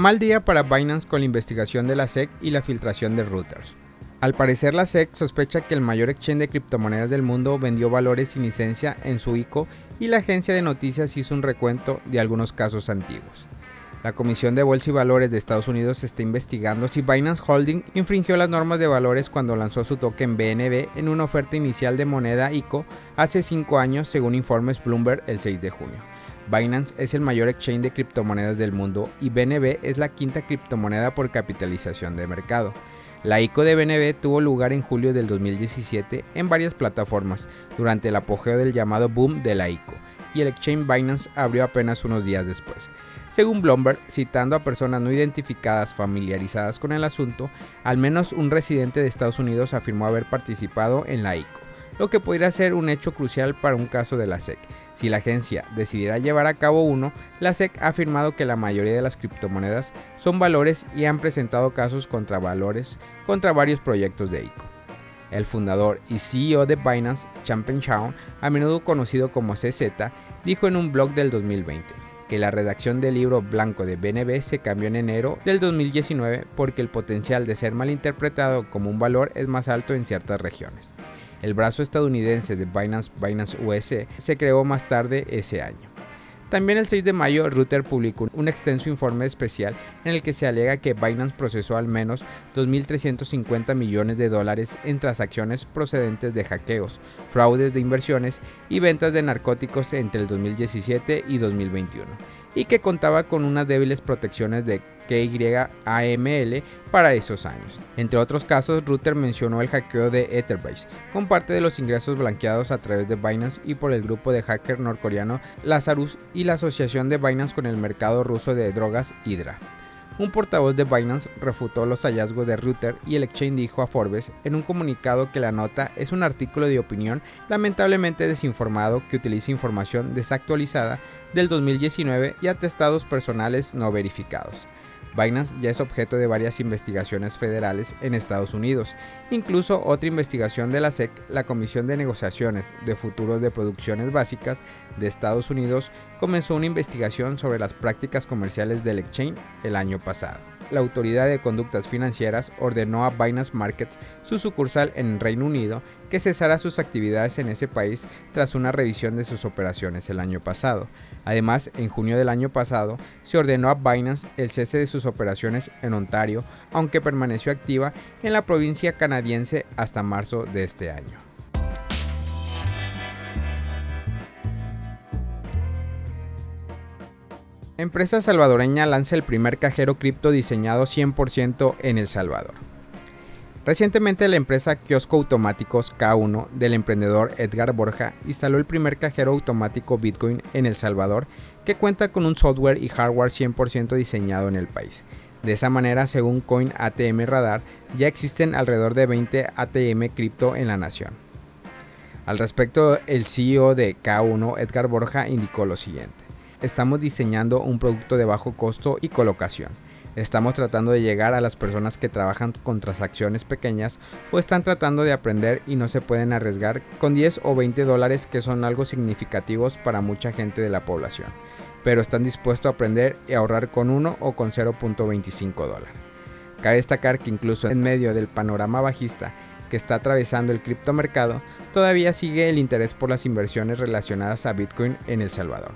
Mal día para Binance con la investigación de la SEC y la filtración de routers. Al parecer la SEC sospecha que el mayor exchange de criptomonedas del mundo vendió valores sin licencia en su ICO y la agencia de noticias hizo un recuento de algunos casos antiguos. La Comisión de Bolsa y Valores de Estados Unidos está investigando si Binance Holding infringió las normas de valores cuando lanzó su token BNB en una oferta inicial de moneda ICO hace 5 años según informes Bloomberg el 6 de junio. Binance es el mayor exchange de criptomonedas del mundo y BNB es la quinta criptomoneda por capitalización de mercado. La ICO de BNB tuvo lugar en julio del 2017 en varias plataformas durante el apogeo del llamado boom de la ICO y el exchange Binance abrió apenas unos días después. Según Bloomberg, citando a personas no identificadas familiarizadas con el asunto, al menos un residente de Estados Unidos afirmó haber participado en la ICO, lo que podría ser un hecho crucial para un caso de la SEC. Si la agencia decidiera llevar a cabo uno, la SEC ha afirmado que la mayoría de las criptomonedas son valores y han presentado casos contra valores contra varios proyectos de ICO. El fundador y CEO de Binance, Changpeng Zhao, a menudo conocido como CZ, dijo en un blog del 2020 que la redacción del libro blanco de BNB se cambió en enero del 2019 porque el potencial de ser malinterpretado como un valor es más alto en ciertas regiones. El brazo estadounidense de Binance, Binance US, se creó más tarde ese año. También el 6 de mayo, Reuters publicó un extenso informe especial en el que se alega que Binance procesó al menos 2.350 millones de dólares en transacciones procedentes de hackeos, fraudes de inversiones y ventas de narcóticos entre el 2017 y 2021 y que contaba con unas débiles protecciones de KYAML para esos años. Entre otros casos, Router mencionó el hackeo de Etherbase, con parte de los ingresos blanqueados a través de Binance y por el grupo de hacker norcoreano Lazarus y la asociación de Binance con el mercado ruso de drogas Hydra. Un portavoz de Binance refutó los hallazgos de Router y el exchange dijo a Forbes en un comunicado que la nota es un artículo de opinión lamentablemente desinformado que utiliza información desactualizada del 2019 y atestados personales no verificados. Binance ya es objeto de varias investigaciones federales en Estados Unidos, incluso otra investigación de la SEC, la Comisión de Negociaciones de Futuros de Producciones Básicas de Estados Unidos, comenzó una investigación sobre las prácticas comerciales del exchange el año pasado la Autoridad de Conductas Financieras ordenó a Binance Markets, su sucursal en Reino Unido, que cesara sus actividades en ese país tras una revisión de sus operaciones el año pasado. Además, en junio del año pasado, se ordenó a Binance el cese de sus operaciones en Ontario, aunque permaneció activa en la provincia canadiense hasta marzo de este año. Empresa salvadoreña lanza el primer cajero cripto diseñado 100% en El Salvador. Recientemente la empresa Kiosco Automáticos K1 del emprendedor Edgar Borja instaló el primer cajero automático Bitcoin en El Salvador que cuenta con un software y hardware 100% diseñado en el país. De esa manera, según Coin ATM Radar, ya existen alrededor de 20 ATM cripto en la nación. Al respecto, el CEO de K1, Edgar Borja, indicó lo siguiente estamos diseñando un producto de bajo costo y colocación. Estamos tratando de llegar a las personas que trabajan con transacciones pequeñas o están tratando de aprender y no se pueden arriesgar con 10 o 20 dólares que son algo significativos para mucha gente de la población, pero están dispuestos a aprender y ahorrar con 1 o con 0.25 dólares. Cabe destacar que incluso en medio del panorama bajista que está atravesando el criptomercado, todavía sigue el interés por las inversiones relacionadas a Bitcoin en El Salvador.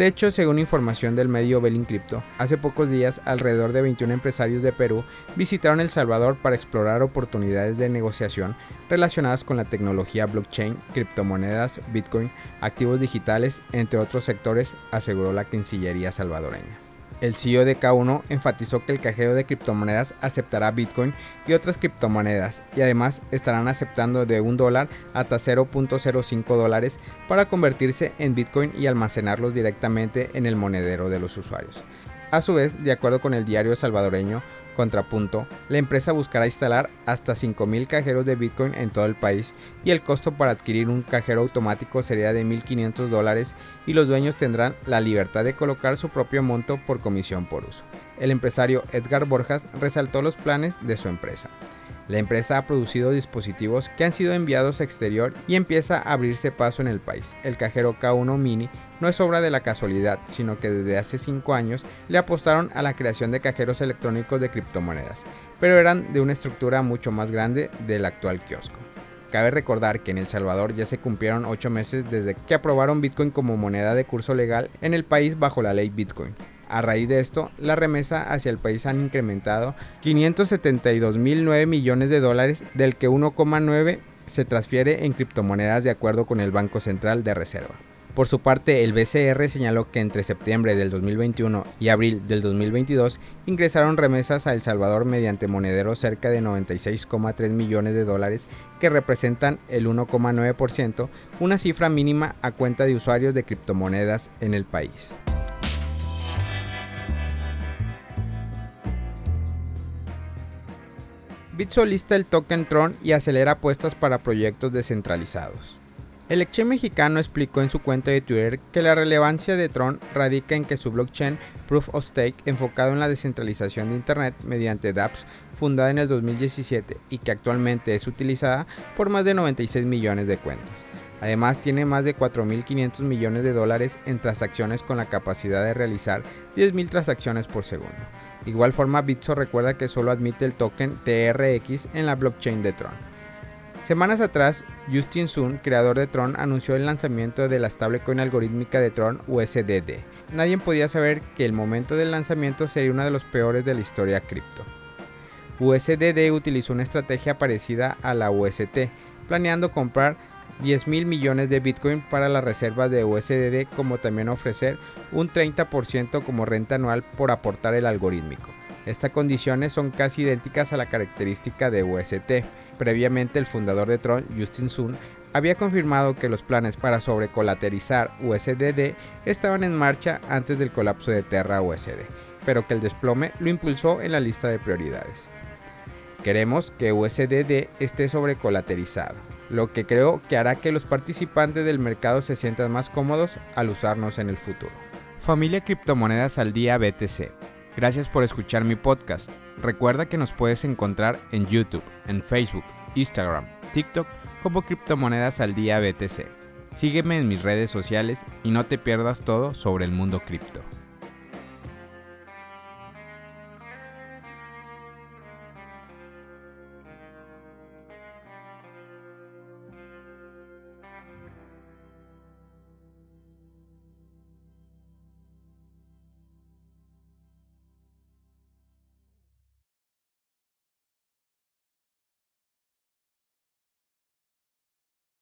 De hecho, según información del medio Belin Crypto, hace pocos días alrededor de 21 empresarios de Perú visitaron El Salvador para explorar oportunidades de negociación relacionadas con la tecnología blockchain, criptomonedas, Bitcoin, activos digitales, entre otros sectores, aseguró la Cancillería salvadoreña. El CEO de K1 enfatizó que el cajero de criptomonedas aceptará Bitcoin y otras criptomonedas y además estarán aceptando de un dólar hasta 0.05 dólares para convertirse en Bitcoin y almacenarlos directamente en el monedero de los usuarios. A su vez, de acuerdo con el diario salvadoreño Contrapunto, la empresa buscará instalar hasta 5.000 cajeros de Bitcoin en todo el país y el costo para adquirir un cajero automático sería de 1.500 dólares y los dueños tendrán la libertad de colocar su propio monto por comisión por uso. El empresario Edgar Borjas resaltó los planes de su empresa. La empresa ha producido dispositivos que han sido enviados a exterior y empieza a abrirse paso en el país. El cajero K1 Mini no es obra de la casualidad, sino que desde hace 5 años le apostaron a la creación de cajeros electrónicos de criptomonedas, pero eran de una estructura mucho más grande del actual kiosco. Cabe recordar que en El Salvador ya se cumplieron 8 meses desde que aprobaron Bitcoin como moneda de curso legal en el país bajo la ley Bitcoin. A raíz de esto, la remesa hacia el país han incrementado 572.009 millones de dólares, del que 1,9 se transfiere en criptomonedas de acuerdo con el Banco Central de Reserva. Por su parte, el BCR señaló que entre septiembre del 2021 y abril del 2022 ingresaron remesas a El Salvador mediante monederos cerca de 96,3 millones de dólares que representan el 1,9%, una cifra mínima a cuenta de usuarios de criptomonedas en el país. Bitso lista el token Tron y acelera apuestas para proyectos descentralizados. El exchange mexicano explicó en su cuenta de Twitter que la relevancia de Tron radica en que su blockchain Proof of Stake, enfocado en la descentralización de Internet mediante dApps, fundada en el 2017 y que actualmente es utilizada por más de 96 millones de cuentas. Además tiene más de 4.500 millones de dólares en transacciones con la capacidad de realizar 10.000 transacciones por segundo. Igual forma, Bitso recuerda que solo admite el token TRX en la blockchain de Tron. Semanas atrás, Justin Sun, creador de Tron, anunció el lanzamiento de la stablecoin algorítmica de Tron USDD. Nadie podía saber que el momento del lanzamiento sería uno de los peores de la historia cripto. USDD utilizó una estrategia parecida a la UST, planeando comprar 10 mil millones de Bitcoin para las reservas de USDD, como también ofrecer un 30% como renta anual por aportar el algorítmico. Estas condiciones son casi idénticas a la característica de UST. Previamente el fundador de Tron, Justin Sun, había confirmado que los planes para sobrecolaterizar USDD estaban en marcha antes del colapso de Terra USD, pero que el desplome lo impulsó en la lista de prioridades. Queremos que USDD esté sobrecolaterizado lo que creo que hará que los participantes del mercado se sientan más cómodos al usarnos en el futuro. Familia Criptomonedas al Día BTC. Gracias por escuchar mi podcast. Recuerda que nos puedes encontrar en YouTube, en Facebook, Instagram, TikTok como Criptomonedas al Día BTC. Sígueme en mis redes sociales y no te pierdas todo sobre el mundo cripto.